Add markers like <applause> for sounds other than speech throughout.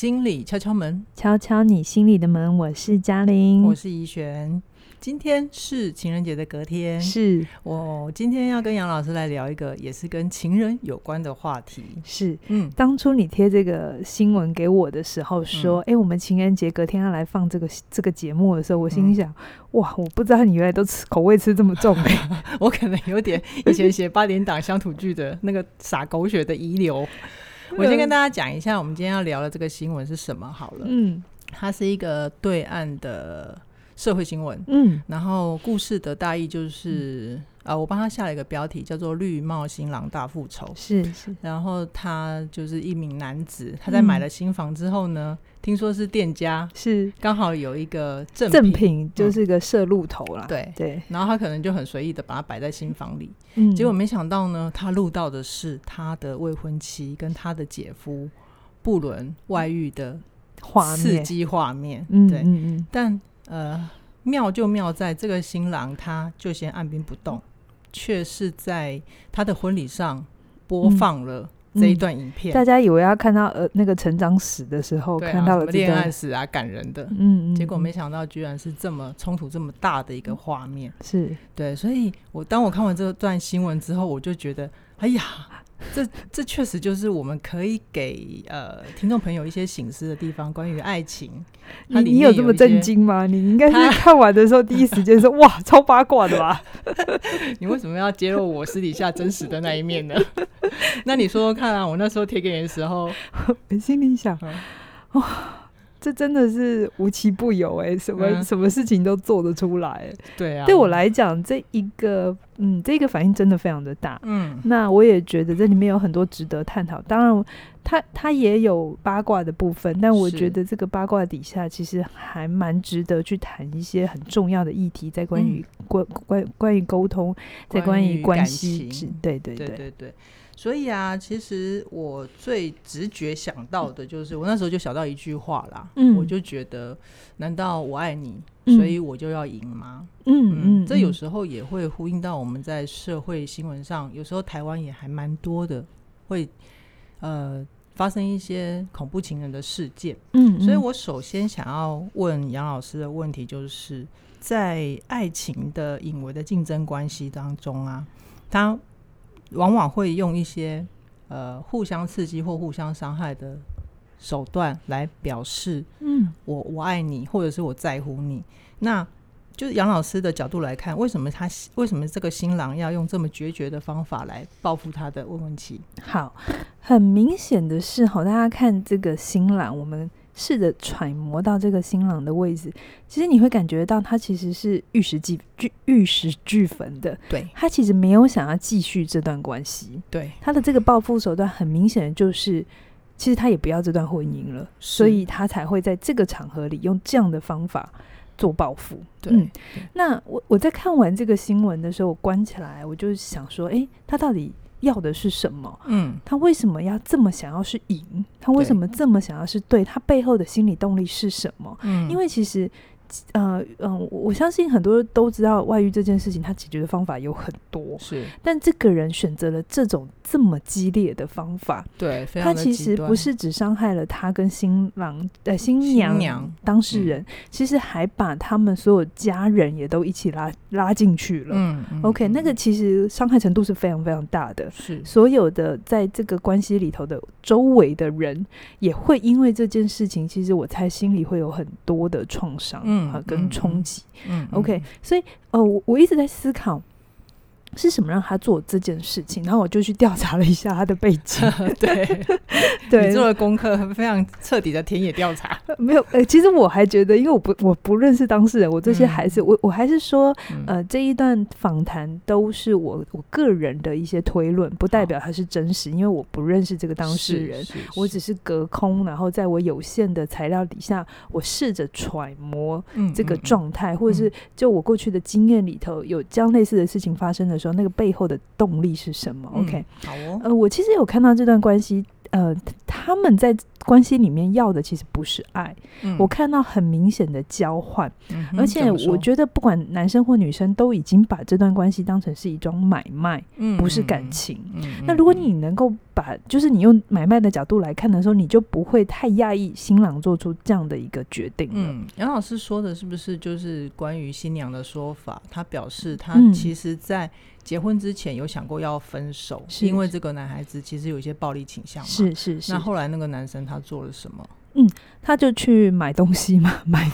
心里敲敲门，敲敲你心里的门。我是嘉玲，我是怡璇。今天是情人节的隔天，是我今天要跟杨老师来聊一个也是跟情人有关的话题。是，嗯，当初你贴这个新闻给我的时候，说，哎、嗯欸，我们情人节隔天要来放这个这个节目的时候，我心想，嗯、哇，我不知道你原来都吃口味吃这么重哎、<laughs> 欸，我可能有点以前写八点档乡土剧的那个洒狗血的遗留。<laughs> 我先跟大家讲一下，我们今天要聊的这个新闻是什么好了。嗯，它是一个对岸的。社会新闻，嗯，然后故事的大意就是，嗯、呃，我帮他下了一个标题，叫做《绿帽新郎大复仇》，是 <laughs> 是，然后他就是一名男子，他在买了新房之后呢，嗯、听说是店家是。刚好有一个赠赠品，就是个摄录头啦，嗯、对。对，然后他可能就很随意的把它摆在新房里，嗯，结果没想到呢，他录到的是他的未婚妻跟他的姐夫布伦外遇的画面，刺激画面，嗯对，嗯嗯，但。呃，妙就妙在这个新郎，他就先按兵不动，却是在他的婚礼上播放了这一段影片。大家以为要看到呃那个成长史的时候，啊、看到了恋爱史啊，感人的，嗯，嗯，结果没想到居然是这么冲突这么大的一个画面。是对，所以我当我看完这段新闻之后，我就觉得，哎呀。这这确实就是我们可以给呃听众朋友一些醒思的地方，关于爱情。你你有这么震惊吗？你应该是看完的时候第一时间说 <laughs> 哇，超八卦的吧？<laughs> 你为什么要揭露我私底下真实的那一面呢？<laughs> 那你说说看啊，我那时候贴给你的时候，我心里想哇。这真的是无奇不有哎、欸，什么、嗯、什么事情都做得出来、欸。对啊，对我来讲，这一个嗯，这个反应真的非常的大。嗯，那我也觉得这里面有很多值得探讨。当然，他他也有八卦的部分，但我觉得这个八卦底下其实还蛮值得去谈一些很重要的议题，在关于关关关于沟通，在关于关系。对对对对对，对。所以啊，其实我最直觉想到的就是，我那时候就想到一句话啦，嗯，我就觉得，难道我爱你，所以我就要赢吗？嗯嗯，嗯，这有时候也会呼应到我们在社会新闻上，有时候台湾也还蛮多的，会呃发生一些恐怖情人的事件。嗯，所以我首先想要问杨老师的问题，就是在爱情的隐微的竞争关系当中啊，他。往往会用一些呃互相刺激或互相伤害的手段来表示，嗯，我我爱你，或者是我在乎你。那就是杨老师的角度来看，为什么他为什么这个新郎要用这么决绝的方法来报复他的未婚妻？好，很明显的是，好，大家看这个新郎，我们。试着揣摩到这个新郎的位置，其实你会感觉到他其实是玉石俱俱玉石俱焚的。对，他其实没有想要继续这段关系。对，他的这个报复手段很明显的就是，其实他也不要这段婚姻了，所以他才会在这个场合里用这样的方法做报复。对，嗯、对，那我我在看完这个新闻的时候，我关起来，我就想说，哎，他到底？要的是什么？嗯，他为什么要这么想要是赢？他为什么这么想要是对？他背后的心理动力是什么？嗯，因为其实。呃嗯，我相信很多人都知道外遇这件事情，他解决的方法有很多。是，但这个人选择了这种这么激烈的方法，对，他其实不是只伤害了他跟新郎呃新娘，当事人，嗯，其实还把他们所有家人也都一起拉拉进去了。嗯，嗯，OK，那个其实伤害程度是非常非常大的。是，所有的在这个关系里头的周围的人也会因为这件事情，其实我猜心里会有很多的创伤。嗯。啊，跟冲击，嗯，OK，所以，呃，我我一直在思考。是什么让他做这件事情？然后我就去调查了一下他的背景。<laughs> 对，<laughs> 对，你做了功课，非常彻底的田野调查。<laughs> 没有，呃，其实我还觉得，因为我不我不认识当事人，我这些还是、嗯、我我还是说，呃，这一段访谈都是我我个人的一些推论，不代表它是真实，因为我不认识这个当事人，我只是隔空，然后在我有限的材料底下，我试着揣摩这个状态，嗯。嗯嗯、或者是就我过去的经验里头有这样类似的事情发生的时候。那个背后的动力是什么？OK，好哦。呃，我其实有看到这段关系，呃，他们在关系里面要的其实不是爱，嗯、我看到很明显的交换，嗯、而且我觉得不管男生或女生都已经把这段关系当成是一桩买卖，嗯、不是感情。那如果你能够把，就是你用买卖的角度来看的时候，你就不会太讶异新郎做出这样的一个决定。嗯，杨老师说的是不是就是关于新娘的说法？他表示他其实在结婚之前有想过要分手，是因为这个男孩子其实有一些暴力倾向嘛。是是是。那后来那个男生他做了什么？嗯，他就去买东西嘛，<laughs> 买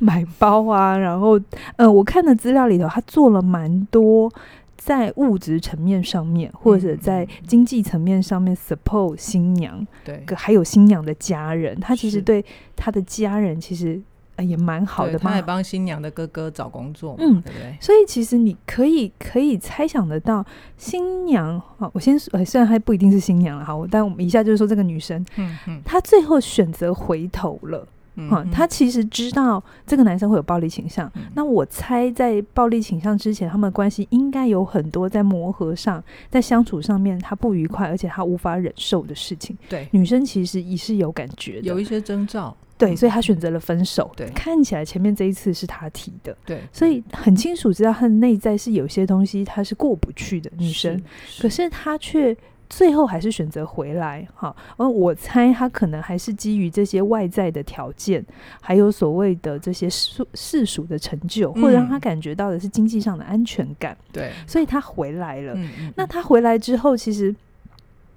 买包啊，然后呃，我看的资料里头，他做了蛮多。在物质层面上面，或者在经济层面上面 support 新娘，对，还有新娘的家人，他其实对他的家人其实也蛮好的嘛。他也帮新娘的哥哥找工作，嗯，对不对？所以其实你可以可以猜想得到，新娘啊，我先说，虽然还不一定是新娘了哈，但我们一下就是说这个女生，嗯嗯，她最后选择回头了。嗯，他其实知道这个男生会有暴力倾向。嗯、那我猜，在暴力倾向之前，他们的关系应该有很多在磨合上，在相处上面他不愉快，而且他无法忍受的事情。对，女生其实也是有感觉的，有一些征兆。对，所以他选择了分手。对，看起来前面这一次是他提的。对，所以很清楚知道他的内在是有些东西他是过不去的女生，是是可是他却。最后还是选择回来，哈，而我猜他可能还是基于这些外在的条件，还有所谓的这些世世俗的成就，或者让他感觉到的是经济上的安全感，对，所以他回来了。那他回来之后，其实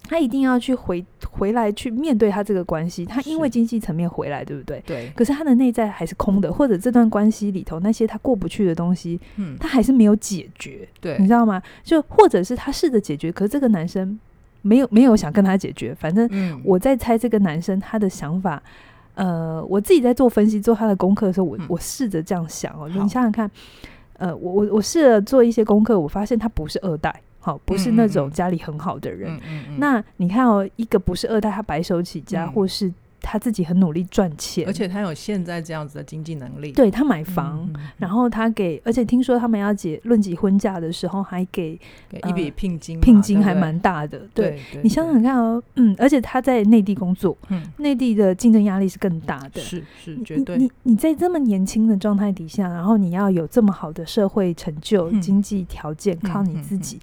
他一定要去回回来去面对他这个关系。他因为经济层面回来，对不对？对。可是他的内在还是空的，或者这段关系里头那些他过不去的东西，嗯，他还是没有解决。对，你知道吗？就或者是他试着解决，可是这个男生。没有没有想跟他解决，反正我在猜这个男生他的想法。嗯、呃，我自己在做分析做他的功课的时候，我、嗯、我试着这样想哦，你想想看，呃，我我我试着做一些功课，我发现他不是二代，好，不是那种家里很好的人。那你看哦，一个不是二代，他白手起家，嗯、或是。他自己很努力赚钱，而且他有现在这样子的经济能力。对，他买房，嗯嗯嗯，然后他给，而且听说他们要结论及婚嫁的时候，还给，给一笔聘金，聘金还蛮大的。对，你想想看哦，嗯，而且他在内地工作，嗯，内地的竞争压力是更大的。是是，绝对。你你，你在这么年轻的状态底下，然后你要有这么好的社会成就、嗯、经济条件，靠你自己，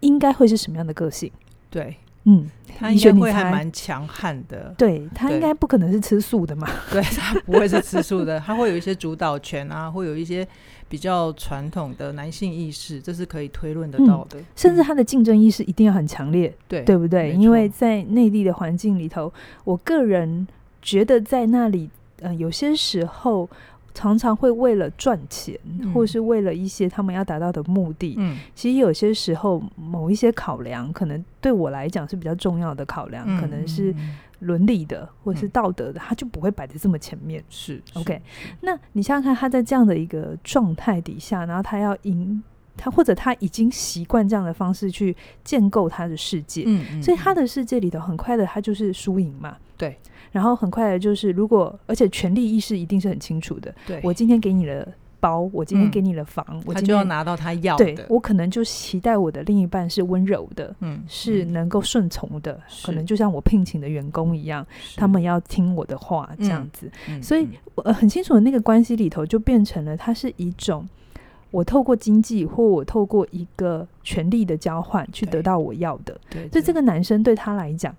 应该会是什么样的个性？对。嗯，他应该会还蛮强悍的。对，他应该不可能是吃素的嘛？<laughs> 对，他不会是吃素的，他会有一些主导权啊，会有一些比较传统的男性意识，这是可以推论得到的。嗯、甚至他的竞争意识一定要很强烈，对，对不对？因为在内地的环境里头，我个人觉得在那里，呃，有些时候。常常会为了赚钱，嗯、或是为了一些他们要达到的目的，嗯，其实有些时候某一些考量，可能对我来讲是比较重要的考量，嗯、可能是伦理的或是道德的，他、嗯、就不会摆在这么前面。是，OK。那你想想看，他在这样的一个状态底下，然后他要赢，他或者他已经习惯这样的方式去建构他的世界，嗯，嗯，所以他的世界里头很快的，他就是输赢嘛，对。然后很快的就是，如果而且权力意识一定是很清楚的。对，我今天给你了包，我今天给你了房，嗯、我今天他就要拿到他要的。对，我可能就期待我的另一半是温柔的，嗯，是能够顺从的，是可能就像我聘请的员工一样，他们要听我的话这样子。嗯、所以，我很清楚的那个关系里头就变成了，它是一种我透过经济或我透过一个权力的交换去得到我要的。对，对，所以这个男生对他来讲。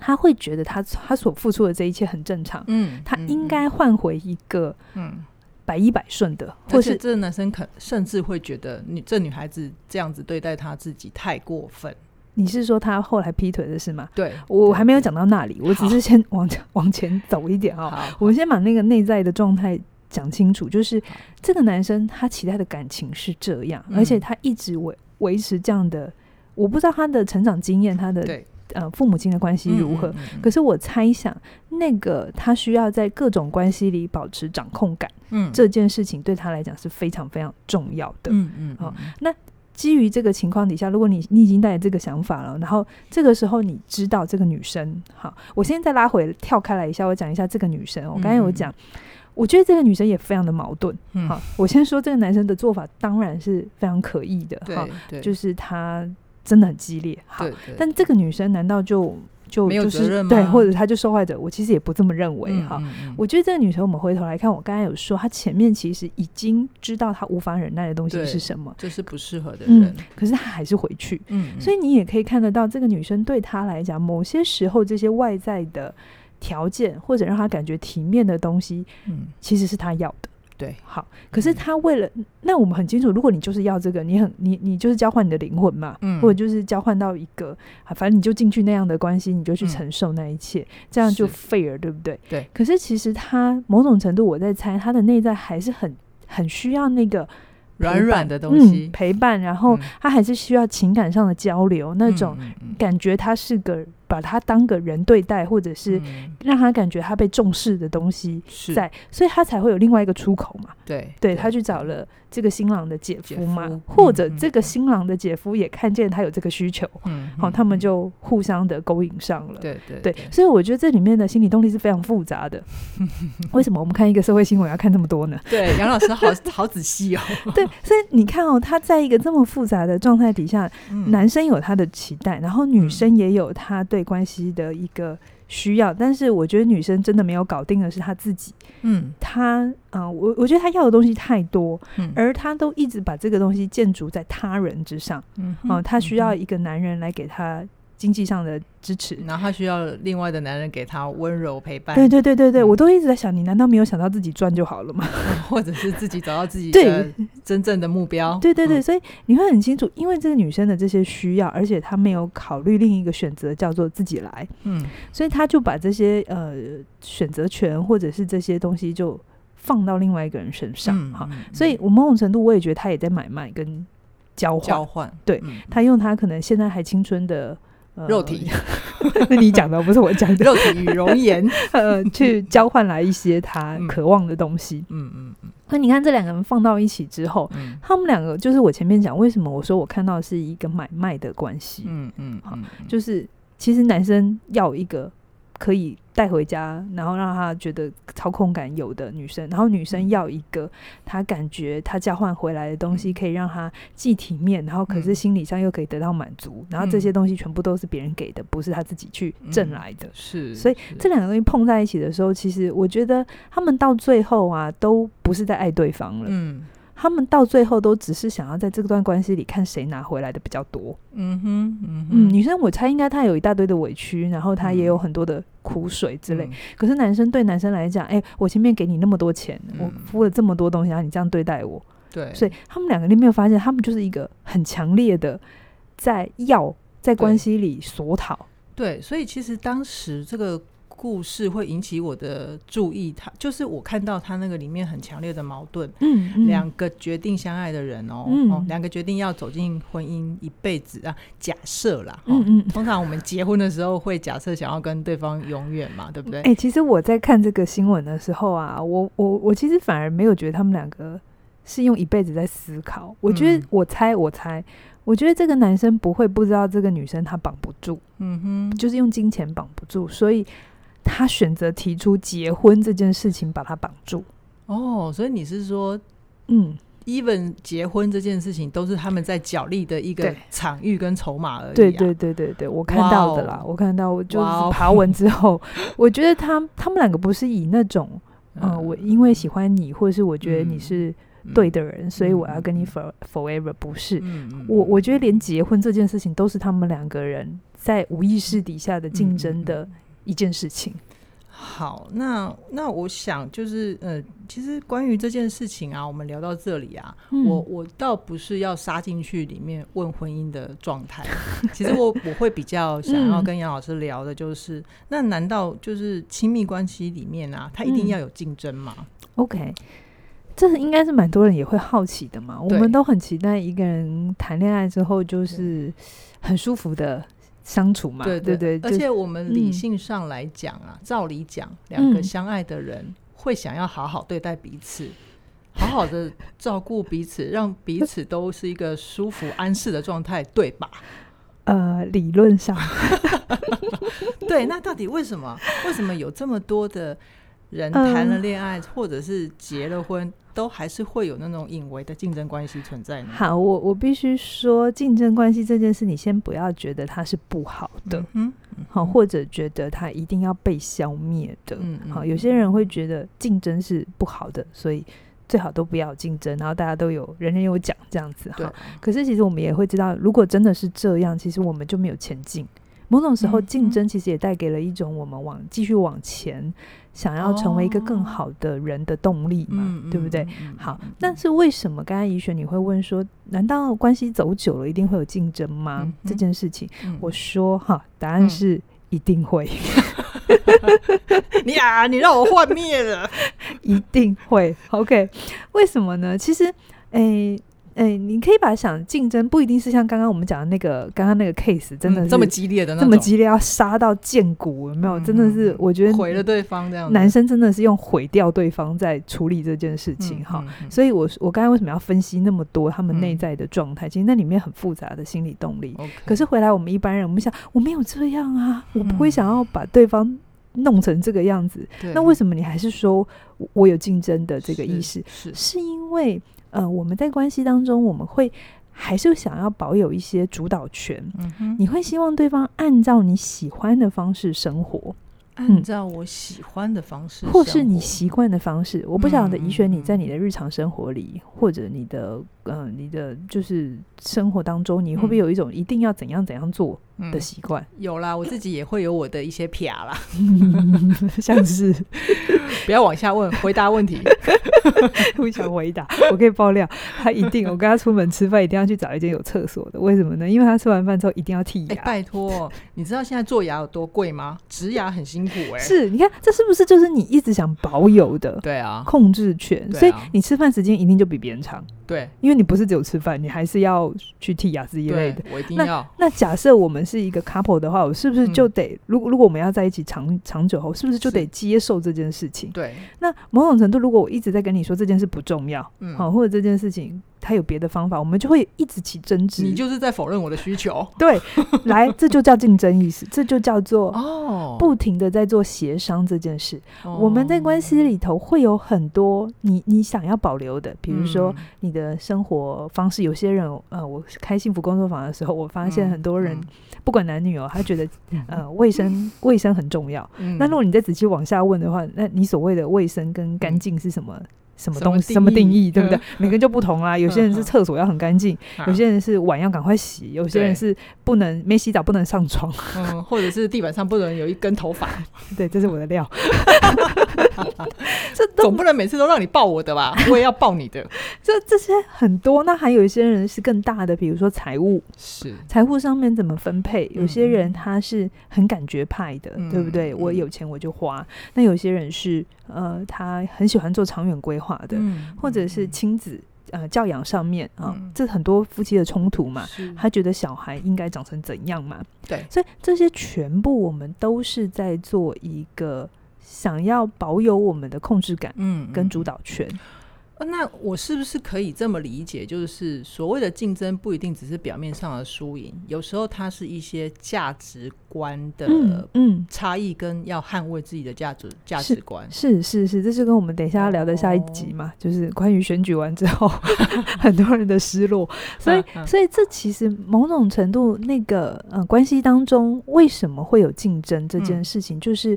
他会觉得他他所付出的这一切很正常，嗯，他应该换回一个嗯百依百顺的，嗯、或是这个男生可甚至会觉得你这女孩子这样子对待他自己太过分。你是说他后来劈腿的是吗？对，我还没有讲到那里，我只是先往往前走一点啊。好我们先把那个内在的状态讲清楚，就是这个男生他期待的感情是这样，嗯、而且他一直维维持这样的，我不知道他的成长经验，他的对。呃，父母亲的关系如何？嗯嗯嗯、可是我猜想，那个他需要在各种关系里保持掌控感，嗯，这件事情对他来讲是非常非常重要的。嗯嗯，好、那基于这个情况底下，如果你你已经带着这个想法了，然后这个时候你知道这个女生，好，我现在再拉回跳开来一下，我讲一下这个女生。我刚才有讲，嗯、我觉得这个女生也非常的矛盾。嗯，好，我先说这个男生的做法当然是非常可疑的。哈，就是他。真的很激烈，好，对对对，但这个女生难道就就没有就是对，或者他就受害者，我其实也不这么认为哈、嗯嗯嗯。我觉得这个女生，我们回头来看，我刚才有说，她前面其实已经知道她无法忍耐的东西是什么，就是不适合的人，嗯、可是她还是回去、嗯。所以你也可以看得到，这个女生对她来讲，某些时候这些外在的条件或者让她感觉体面的东西，嗯，其实是她要的。对，好，可是他为了、嗯、那我们很清楚，如果你就是要这个，你很你你就是交换你的灵魂嘛，嗯，或者就是交换到一个，反正你就进去那样的关系，你就去承受那一切，嗯、这样就 fair，对不对？对。可是其实他某种程度，我在猜，他的内在还是很很需要那个软软的东西、嗯、陪伴，然后他还是需要情感上的交流，嗯、那种感觉他是个。把他当个人对待，或者是让他感觉他被重视的东西在，嗯、所以他才会有另外一个出口嘛。对，对，他去找了这个新郎的姐夫嘛，夫或者这个新郎的姐夫也看见他有这个需求，嗯，好、哦，他们就互相的勾引上了。对对对，所以我觉得这里面的心理动力是非常复杂的。<laughs> 为什么我们看一个社会新闻要看这么多呢？对，杨老师好好仔细哦。对，所以你看哦，他在一个这么复杂的状态底下、嗯，男生有他的期待，然后女生也有他对关系的一个需要，但是我觉得女生真的没有搞定的是她自己。嗯，她，啊、呃，我我觉得她要的东西太多，嗯，而她都一直把这个东西建筑在他人之上。嗯，哦、呃，她需要一个男人来给她。经济上的支持，然后他需要另外的男人给他温柔陪伴。对对对对对，我都一直在想，你难道没有想到自己赚就好了吗？<laughs> 或者是自己找到自己的真正的目标？对对对，所以你会很清楚，因为这个女生的这些需要，而且她没有考虑另一个选择，叫做自己来。嗯，所以她就把这些呃选择权或者是这些东西就放到另外一个人身上。哈、嗯，所以我某种程度我也觉得她也在买卖跟交换。交换，对，她用她可能现在还青春的。肉体，那 <laughs> 你讲的不是我讲的。肉体与容颜，<laughs> 呃，去交换来一些他渴望的东西。嗯嗯嗯。那你看这两个人放到一起之后，嗯、他们两个就是我前面讲，为什么我说我看到是一个买卖的关系？嗯嗯，好，就是其实男生要一个。可以带回家，然后让他觉得操控感有的女生，然后女生要一个他感觉他交换回来的东西可以让他既体面，然后可是心理上又可以得到满足，然后这些东西全部都是别人给的，不是他自己去挣来的。是，所以这两个东西碰在一起的时候，其实我觉得他们到最后啊，都不是在爱对方了。嗯。他们到最后都只是想要在这段关系里看谁拿回来的比较多。嗯哼，嗯哼，嗯，女生我猜应该她有一大堆的委屈，然后她也有很多的苦水之类。嗯、可是男生对男生来讲，哎、欸，我前面给你那么多钱，嗯、我付了这么多东西，然后你这样对待我，对，所以他们两个你没有发现，他们就是一个很强烈的在要在关系里索讨。对，所以其实当时这个。故事会引起我的注意，他就是我看到他那个里面很强烈的矛盾。嗯，两、嗯、个决定相爱的人哦，嗯、哦，两个决定要走进婚姻一辈子啊，假设啦，嗯嗯，通常我们结婚的时候会假设想要跟对方永远嘛，对不对？哎、欸，其实我在看这个新闻的时候啊，我我我其实反而没有觉得他们两个是用一辈子在思考。我觉得，我猜，我猜。我觉得这个男生不会不知道这个女生他绑不住，嗯哼，就是用金钱绑不住，所以。他选择提出结婚这件事情，把他绑住。哦，所以你是说，嗯，even 结婚这件事情都是他们在角力的一个场域跟筹码而已、啊。对对对对对，我看到的啦，wow, 我看到我就是爬文之后，wow、<laughs> 我觉得他他们两个不是以那种，嗯、呃，我因为喜欢你，或者是我觉得你是对的人，嗯、所以我要跟你 for forever，不是。嗯、我我觉得连结婚这件事情都是他们两个人在无意识底下的竞争的。一件事情，好，那那我想就是，呃，其实关于这件事情啊，我们聊到这里啊，嗯、我我倒不是要杀进去里面问婚姻的状态，<laughs> 其实我我会比较想要跟杨老师聊的，就是、嗯，那难道就是亲密关系里面啊，他一定要有竞争吗、嗯、？OK，这是应该是蛮多人也会好奇的嘛，我们都很期待一个人谈恋爱之后就是很舒服的。相处嘛，对对对，而且我们理性上来讲啊，嗯、照理讲，两个相爱的人会想要好好对待彼此，嗯、<laughs> 好好的照顾彼此，让彼此都是一个舒服安适的状态，对吧？<laughs> 呃，理论上，<laughs> 对。那到底为什么？为什么有这么多的人谈了恋爱、呃，或者是结了婚，都还是会有那种隐微的竞争关系存在呢？好，我我必须说，竞争关系这件事，你先不要觉得它是不好的，嗯，好，或者觉得它一定要被消灭的，嗯，好，有些人会觉得竞争是不好的，所以最好都不要竞争，然后大家都有人人有奖这样子，哈。可是其实我们也会知道，如果真的是这样，其实我们就没有前进。某种时候，竞争其实也带给了一种我们往继续往前，想要成为一个更好的人的动力嘛，哦、对不对？好，但是为什么刚才怡璇你会问说，难道关系走久了一定会有竞争吗？嗯、这件事情，嗯、我说哈，答案是一定会。<laughs> <laughs> 你啊，你让我幻灭了，<laughs> 一定会。OK，为什么呢？其实，诶。哎、欸，你可以把它想竞争不一定是像刚刚我们讲的那个刚刚那个 case，真的这么激烈的，这么激烈要杀到见骨，有没有？嗯、真的是，我觉得毁了对方这样。男生真的是用毁掉对方在处理这件事情哈。所以我我刚才为什么要分析那么多他们内在的状态？嗯、其实那里面很复杂的心理动力。可是回来我们一般人，我们想我没有这样啊，我不会想要把对方弄成这个样子。嗯、那为什么你还是说我有竞争的这个意识？是，是，是因为。呃，我们在关系当中，我们会还是想要保有一些主导权。嗯，你会希望对方按照你喜欢的方式生活。按照我喜欢的方式，或是你习惯的方式，我不晓得怡璇你在你的日常生活里，或者你的呃，你的就是生活当中，你会不会有一种一定要怎样怎样做的习惯？有啦，我自己也会有我的一些撇啦，<laughs> 像是不要往下问，回答问题，<laughs> 不想回答，我可以爆料，他一定，我跟他出门吃饭，一定要去找一间有厕所的，为什么呢？因为他吃完饭之后一定要剔牙。拜托，<laughs> 你知道现在做牙有多贵吗？植牙很辛苦。是，你看这是不是就是你一直想保有的？对啊，控制权。所以你吃饭时间一定就比别人长。对，因为你不是只有吃饭，你还是要去剔牙之一类的。我一定要。那那假设我们是一个 couple 的话，我是不是就得，如果如果我们要在一起长长久后，是不是就得接受这件事情？对。那某种程度，如果我一直在跟你说这件事不重要，嗯，好，或者这件事情。他有别的方法，我们就会一直起争执。你就是在否认我的需求。对，来，这就叫竞争意识，<laughs> 这就叫做哦，不停的在做协商这件事。哦、我们在关系里头会有很多你你想要保留的，比如说你的生活方式。有些人，呃，我开幸福工作坊的时候，我发现很多人，嗯嗯、不管男女哦，他觉得呃卫生 <laughs> 卫生很重要。嗯、那如果你再仔细往下问的话，那你所谓的卫生跟干净是什么？嗯什么东西？什么定义？对不对？每个人就不同啦。<laughs> 有些人是厕所要很干净，有些人是碗要赶快洗，有些人是不能没洗澡不能上床，嗯，或者是地板上不能有一根头发。<laughs> 对，这是我的料。<laughs> 这总不能每次都让你抱我的吧？<laughs> 我也要抱你的。这这些很多，那还有一些人是更大的，比如说财务，是财务上面怎么分配？有些人他是很感觉派的，对不对？我有钱我就花。那有些人是呃，他很喜欢做长远规划。的，嗯、或者是亲子呃教养上面啊，嗯、这很多夫妻的冲突嘛，他觉得小孩应该长成怎样嘛？对，所以这些全部我们都是在做一个想要保有我们的控制感，嗯，跟主导权。嗯嗯那我是不是可以这么理解？就是所谓的竞争不一定只是表面上的输赢，有时候它是一些价值观的嗯差异，跟要捍卫自己的价值价值观。是是是，这是跟我们等一下要聊的下一集嘛，哦、就是关于选举完之后 <laughs> 很多人的失落。所以所以这其实某种程度那个呃关系当中为什么会有竞争这件事情，就是。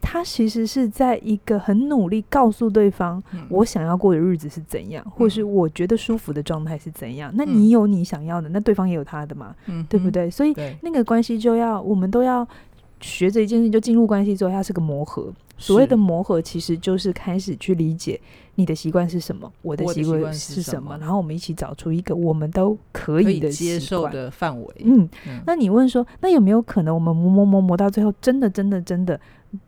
他其实是在一个很努力告诉对方，我想要过的日子是怎样，或是我觉得舒服的状态是怎样。那你有你想要的，那对方也有他的嘛，对不对？所以那个关系就要，我们都要学着一件事，就进入关系之后，它是个磨合。所谓的磨合，其实就是开始去理解你的习惯是什么，我的习惯是什么，然后我们一起找出一个我们都可以的接受的范围。嗯，那你问说，那有没有可能我们磨磨磨磨到最后，真的真的真的？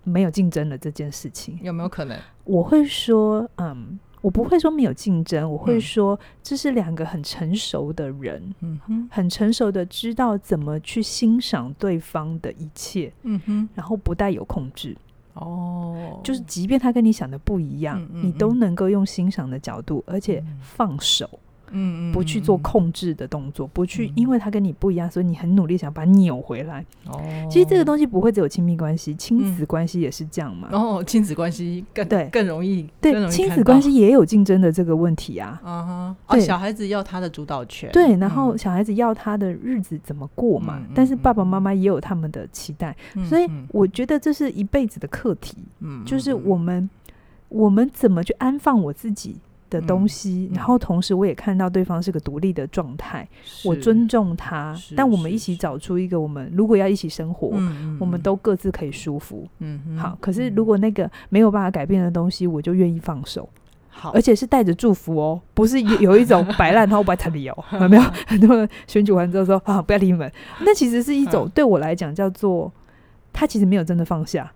没有竞争的这件事情。有没有可能？我会说，嗯，我不会说没有竞争，我会说这是两个很成熟的人，嗯哼，很成熟的知道怎么去欣赏对方的一切，嗯哼，然后不带有控制，哦，就是即便他跟你想的不一样，嗯嗯嗯，你都能够用欣赏的角度，而且放手。嗯，不去做控制的动作，不去，因为他跟你不一样，所以你很努力想把他扭回来。哦，其实这个东西不会只有亲密关系，亲子关系也是这样嘛。哦，亲子关系更对。更容易，对亲子关系也有竞争的这个问题啊。啊哈，哦，小孩子要他的主导权，对，然后小孩子要他的日子怎么过嘛？但是爸爸妈妈也有他们的期待，所以我觉得这是一辈子的课题。嗯，就是我们我们怎么去安放我自己的东西，然后同时我也看到对方是个独立的状态，我尊重他，但我们一起找出一个我们如果要一起生活，嗯、我们都各自可以舒服。嗯，嗯好。可是如果那个没有办法改变的东西，我就愿意放手。好，而且是带着祝福哦，不是有有一种摆烂，然后不爱他理由，有没有？<laughs> 很多人选举完之后说啊，不要理你们，那其实是一种对我来讲叫做他其实没有真的放下。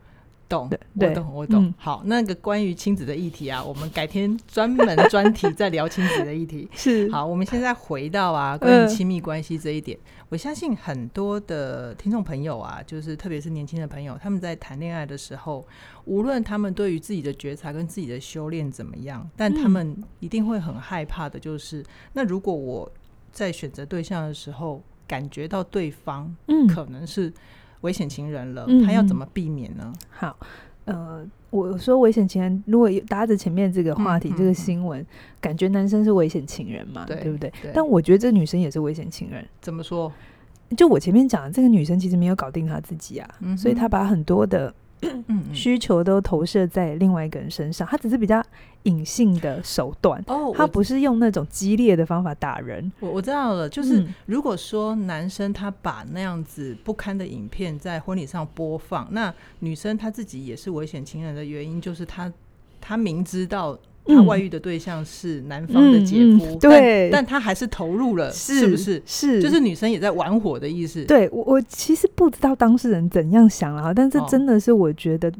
懂，我懂，我懂。好，那个关于亲子的议题啊，我们改天专门专题再聊亲子的议题。<laughs> 是，好，我们现在回到啊，关于亲密关系这一点，我相信很多的听众朋友啊，就是特别是年轻的朋友，他们在谈恋爱的时候，无论他们对于自己的觉察跟自己的修炼怎么样，但他们一定会很害怕的，就是那如果我在选择对象的时候，感觉到对方可能是。危险情人了，他要怎么避免呢？嗯、好，呃，我说危险情人，如果搭着前面这个话题，嗯、这个新闻，嗯、感觉男生是危险情人嘛，对，对不对？对，但我觉得这女生也是危险情人。怎么说？就我前面讲的，这个女生其实没有搞定她自己啊，嗯、所以她把很多的。需求都投射在另外一个人身上，他只是比较隐性的手段哦，他不是用那种激烈的方法打人。我我知道了，就是如果说男生他把那样子不堪的影片在婚礼上播放，那女生她自己也是危险情人的原因，就是她她明知道。他外遇的对象是男方的姐夫，嗯嗯、对，但他还是投入了，是，是不是？是，就是女生也在玩火的意思。对，我我其实不知道当事人怎样想啊，但是真的是我觉得，哦、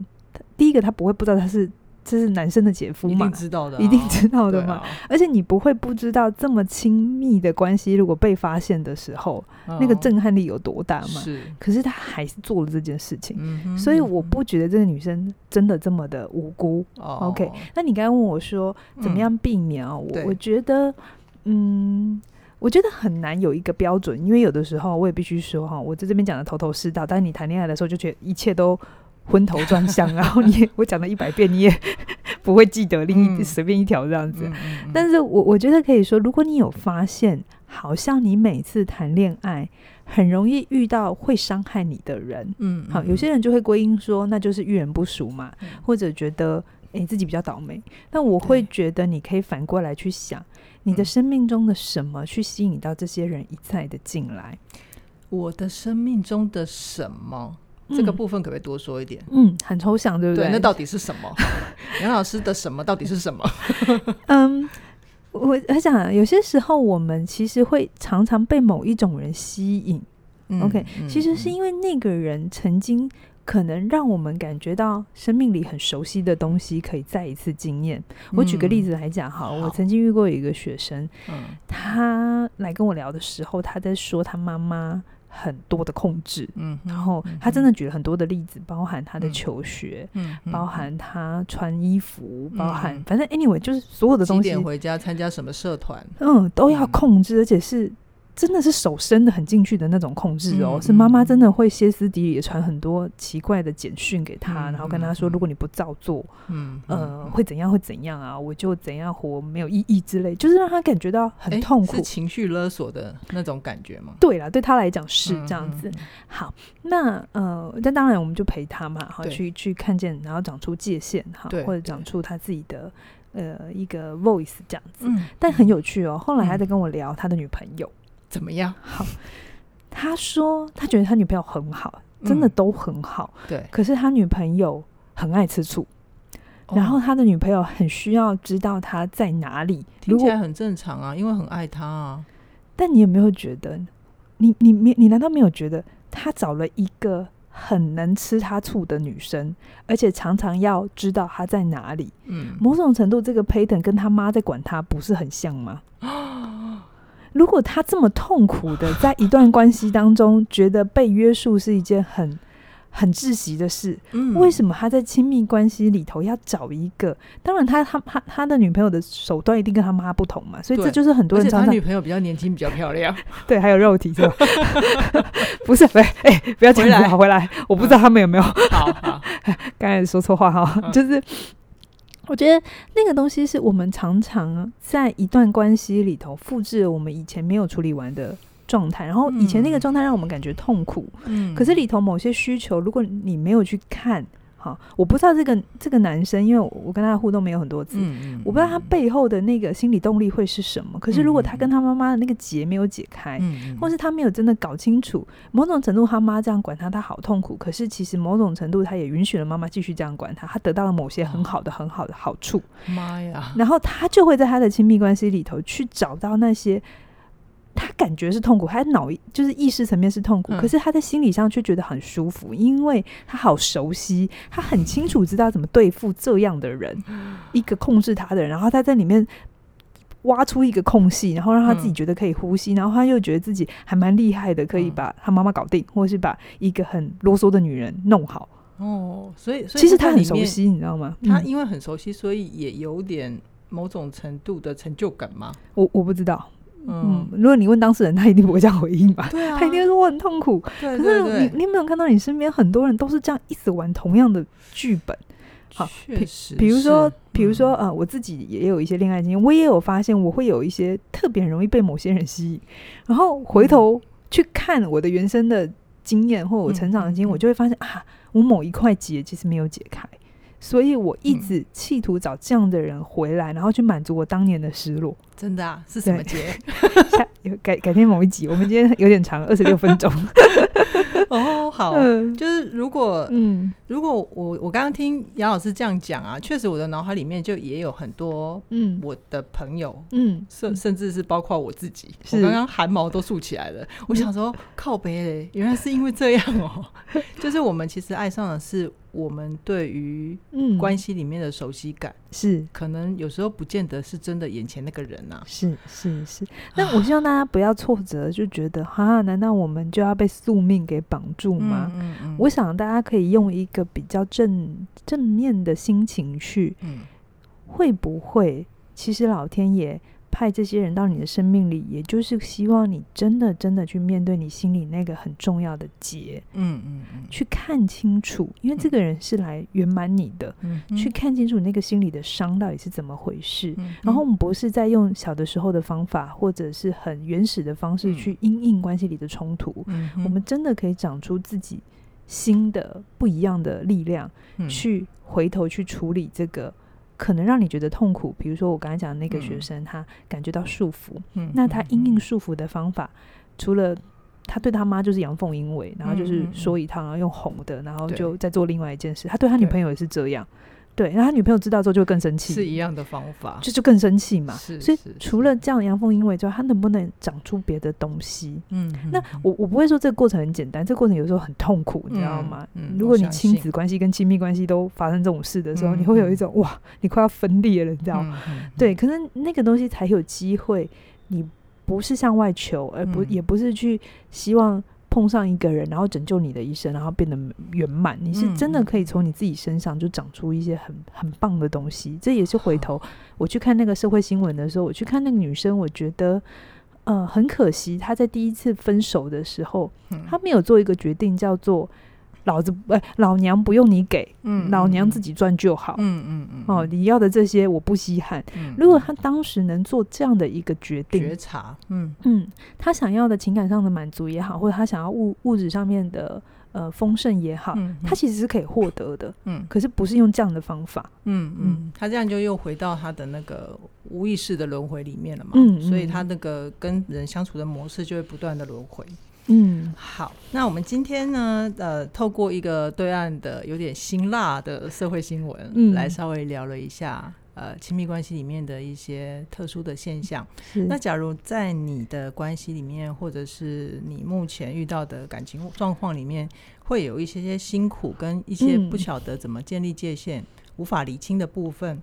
第一个他不会不知道他是。这是男生的姐夫嘛？一定知道的，一定知道的嘛。而且你不会不知道这么亲密的关系，如果被发现的时候，那个震撼力有多大嘛？是。可是他还是做了这件事情，所以我不觉得这个女生真的这么的无辜。OK，那你刚刚问我说怎么样避免啊？我我觉得，嗯，我觉得很难有一个标准，因为有的时候我也必须说哈，我在这边讲的头头是道，但是你谈恋爱的时候就觉得一切都。昏头转向，然后你 <laughs> 我讲了一百遍，你也 <laughs> 不会记得另一随便一条这样子。但是我我觉得可以说，如果你有发现，好像你每次谈恋爱很容易遇到会伤害你的人，嗯，好，有些人就会归因说那就是遇人不淑嘛，或者觉得诶自己比较倒霉。但我会觉得你可以反过来去想，你的生命中的什么去吸引到这些人一再的进来？我的生命中的什么？这个部分可不可以多说一点？嗯，很抽象，对不对？对，那到底是什么？<laughs> 杨老师的什么到底是什么？<laughs> 嗯，我我想有些时候我们其实会常常被某一种人吸引。嗯、OK，、嗯、其实是因为那个人曾经可能让我们感觉到生命里很熟悉的东西可以再一次经验。嗯、我举个例子来讲，哈，我曾经遇过一个学生，嗯、他来跟我聊的时候，他在说他妈妈。很多的控制，嗯，然后他真的举了很多的例子，包含他的求学，嗯，包含他穿衣服，包含反正 anyway 就是所有的东西，几点回家参加什么社团，嗯，都要控制，而且是。真的是手伸的很进去的那种控制哦，是妈妈真的会歇斯底里传很多奇怪的简讯给他，然后跟他说，如果你不照做，嗯呃会怎样会怎样啊，我就怎样活没有意义之类，就是让他感觉到很痛苦，是情绪勒索的那种感觉吗？对啦，对他来讲是这样子。好，那呃，那当然我们就陪他嘛，好去去看见，然后长出界限哈，或者长出他自己的呃一个 voice 这样子。但很有趣哦，后来他在跟我聊他的女朋友。怎么样？好，他说他觉得他女朋友很好，真的都很好。嗯、对，可是他女朋友很爱吃醋，哦、然后他的女朋友很需要知道他在哪里。听起来很正常啊，因为很爱他啊。但你有没有觉得，你你你你难道没有觉得他找了一个很能吃他醋的女生，而且常常要知道他在哪里？嗯，某种程度，这个 pattern 跟他妈在管他不是很像吗？<gasps> 如果他这么痛苦的在一段关系当中，觉得被约束是一件很很窒息的事，嗯、为什么他在亲密关系里头要找一个？当然他，他他他他的女朋友的手段一定跟他妈不同嘛，所以这就是很多人。他女朋友比较年轻，比较漂亮，<laughs> 对，还有肉体是吧？<laughs> 不是，哎哎，不要紧张，回来，我不知道他们有没有。嗯、好，好，<laughs> 刚才说错话哈，嗯、就是我觉得那个东西是我们常常在一段关系里头复制了我们以前没有处理完的。状态，然后以前那个状态让我们感觉痛苦，嗯，可是里头某些需求，如果你没有去看，哈，我不知道这个这个男生，因为我跟他的互动没有很多次，我不知道他背后的那个心理动力会是什么。可是如果他跟他妈妈的那个结没有解开，嗯，或是他没有真的搞清楚，某种程度他妈这样管他，他好痛苦。可是其实某种程度他也允许了妈妈继续这样管他，他得到了某些很好的很好的好处。妈呀！然后他就会在他的亲密关系里头去找到那些。他感觉是痛苦，他脑就是意识层面是痛苦，嗯、可是他在心理上却觉得很舒服，因为他好熟悉，他很清楚知道怎么对付这样的人，嗯、<gasps> 一个控制他的人，然后他在里面挖出一个空隙，然后让他自己觉得可以呼吸，嗯、然后他又觉得自己还蛮厉害的，可以把他妈妈搞定，嗯、或是把一个很啰嗦的女人弄好。哦，所以其实他很熟悉，你知道吗？他因为很熟悉，所以也有点某种程度的成就感吗？我我不知道。嗯，如果你问当事人，他一定不会这样回应吧？对啊，他一定会说我很痛苦。对对对，可是你，你有没有看到你身边很多人都是这样一直玩同样的剧本？好，确实，比如说，比如说，呃，我自己也有一些恋爱经验，我也有发现，我会有一些特别容易被某些人吸引，然后回头去看我的原生的经验或我成长的经验，我就会发现啊，我某一块结其实没有解开。所以我一直企图找这样的人回来，嗯、然后去满足我当年的失落。真的啊？是什么节？<laughs> 下改改天某一集，我们今天有点长，<laughs> 二十六分钟。哦，好，嗯、就是如果，嗯，如果我我刚刚听杨老师这样讲啊，确实我的脑海里面就也有很多，嗯，我的朋友，嗯，甚甚至是包括我自己，是。我刚刚汗毛都竖起来了。嗯、我想说，<laughs> 靠北嘞，原来是因为这样哦、喔，就是我们其实爱上的是。我们对于关系里面的熟悉感、嗯、是。可能有时候不见得是真的眼前那个人呐、啊，是是是。<sighs> 那我希望大家不要挫折，就觉得哈，难道我们就要被宿命给绑住吗？嗯嗯嗯、我想大家可以用一个比较正正面的心情去，嗯、会不会其实老天爷派这些人到你的生命里，也就是希望你真的真的去面对你心里那个很重要的结，嗯嗯嗯，去看清楚，因为这个人是来圆满你的，嗯，去看清楚那个心里的伤到底是怎么回事。然后我们不是在用小的时候的方法，或者是很原始的方式去因应关系里的冲突，我们真的可以长出自己新的不一样的力量，去回头去处理这个。可能让你觉得痛苦，比如说我刚才讲的那个学生，嗯、他感觉到束缚，嗯、那他因应束缚的方法，嗯、除了他对他妈就是阳奉阴违，然后就是说一套，然后用哄的，然后就再做另外一件事，他对他女朋友也是这样。对，然后他女朋友知道之后就会更生气，是一样的方法，就就更生气嘛。是，所以除了这样阳奉阴违之外，他能不能长出别的东西？嗯，那我我不会说这个过程很简单，这个过程有时候很痛苦，你知道吗？如果你亲子关系跟亲密关系都发生这种事的时候，你会有一种哇，你快要分裂了，你知道吗？对，可是那个东西才有机会，你不是向外求，而不也不是去希望。碰上一个人，然后拯救你的一生，然后变得圆满。你是真的可以从你自己身上就长出一些很很棒的东西。这也是回头我去看那个社会新闻的时候，我去看那个女生，我觉得呃很可惜，她在第一次分手的时候，她没有做一个决定，叫做。老子不、欸，老娘不用你给，嗯、老娘自己赚就好。嗯嗯嗯，哦，你要的这些我不稀罕。嗯、如果他当时能做这样的一个决定，觉察，嗯嗯，他想要的情感上的满足也好，或者他想要物物质上面的呃丰盛也好，嗯、他其实是可以获得的。嗯，可是不是用这样的方法。嗯嗯，他这样就又回到他的那个无意识的轮回里面了嘛。嗯，所以他那个跟人相处的模式就会不断的轮回。嗯，好，那我们今天呢，呃，透过一个对岸的有点辛辣的社会新闻，嗯，来稍微聊了一下，呃，亲密关系里面的一些特殊的现象。那假如在你的关系里面，或者是你目前遇到的感情状况里面，会有一些些辛苦，跟一些不晓得怎么建立界限、嗯、无法理清的部分。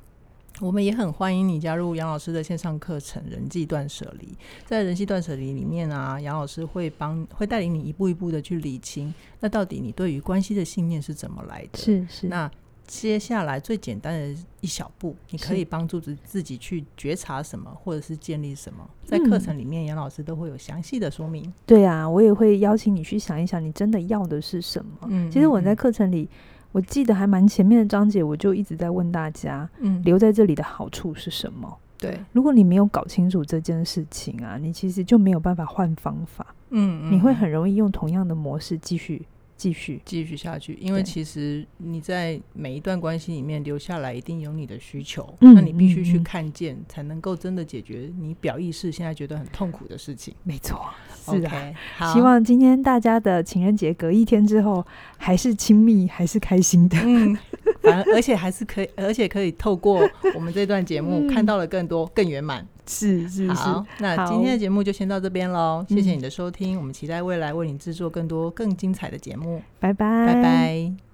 我们也很欢迎你加入杨老师的线上课程《人际断舍离》。在《人际断舍离》里面啊，杨老师会帮会带领你一步一步的去理清，那到底你对于关系的信念是怎么来的？是是。那接下来最简单的一小步，你可以帮助自自己去觉察什么，或者是建立什么，在课程里面，杨老师都会有详细的说明。对啊，我也会邀请你去想一想，你真的要的是什么。嗯，其实我在课程里。我记得还蛮前面的章节，我就一直在问大家，嗯，留在这里的好处是什么？对，如果你没有搞清楚这件事情啊，你其实就没有办法换方法，嗯，你会很容易用同样的模式继续。继续继续下去，因为其实你在每一段关系里面留下来，一定有你的需求，嗯、那你必须去看见，嗯、才能够真的解决你表意识现在觉得很痛苦的事情。没错，是的。Okay, 好，希望今天大家的情人节隔一天之后，还是亲密，还是开心的。嗯，反而而且还是可以，而且可以透过我们这段节目、嗯、看到了更多，更圆满。是是是，好，那今天的节目就先到这边喽，谢谢你的收听，我们期待未来为你制作更多更精彩的节目，拜拜，拜拜。